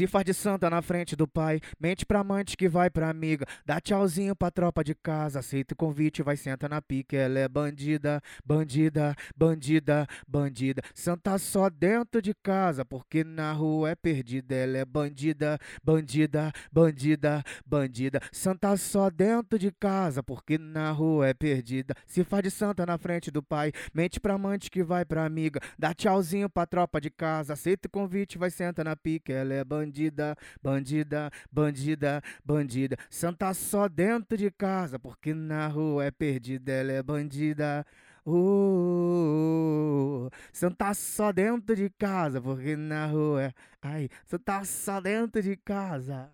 Se faz de santa na frente do pai, mente pra amante que vai pra amiga. Dá tchauzinho pra tropa de casa, aceita o convite, vai senta na pique. Ela é bandida, bandida, bandida, bandida. Santa só dentro de casa, porque na rua é perdida. Ela é bandida, bandida, bandida, bandida. Santa só dentro de casa, porque na rua é perdida. Se faz de santa na frente do pai, mente pra amante que vai pra amiga. Dá tchauzinho pra tropa de casa, aceita o convite, vai senta na pique. Ela é bandida, bandida, bandida, bandida. Santa só dentro de casa, porque na rua é perdida. Ela é bandida. Uh, Santa só dentro de casa, porque na rua é. Ai, Santa só dentro de casa.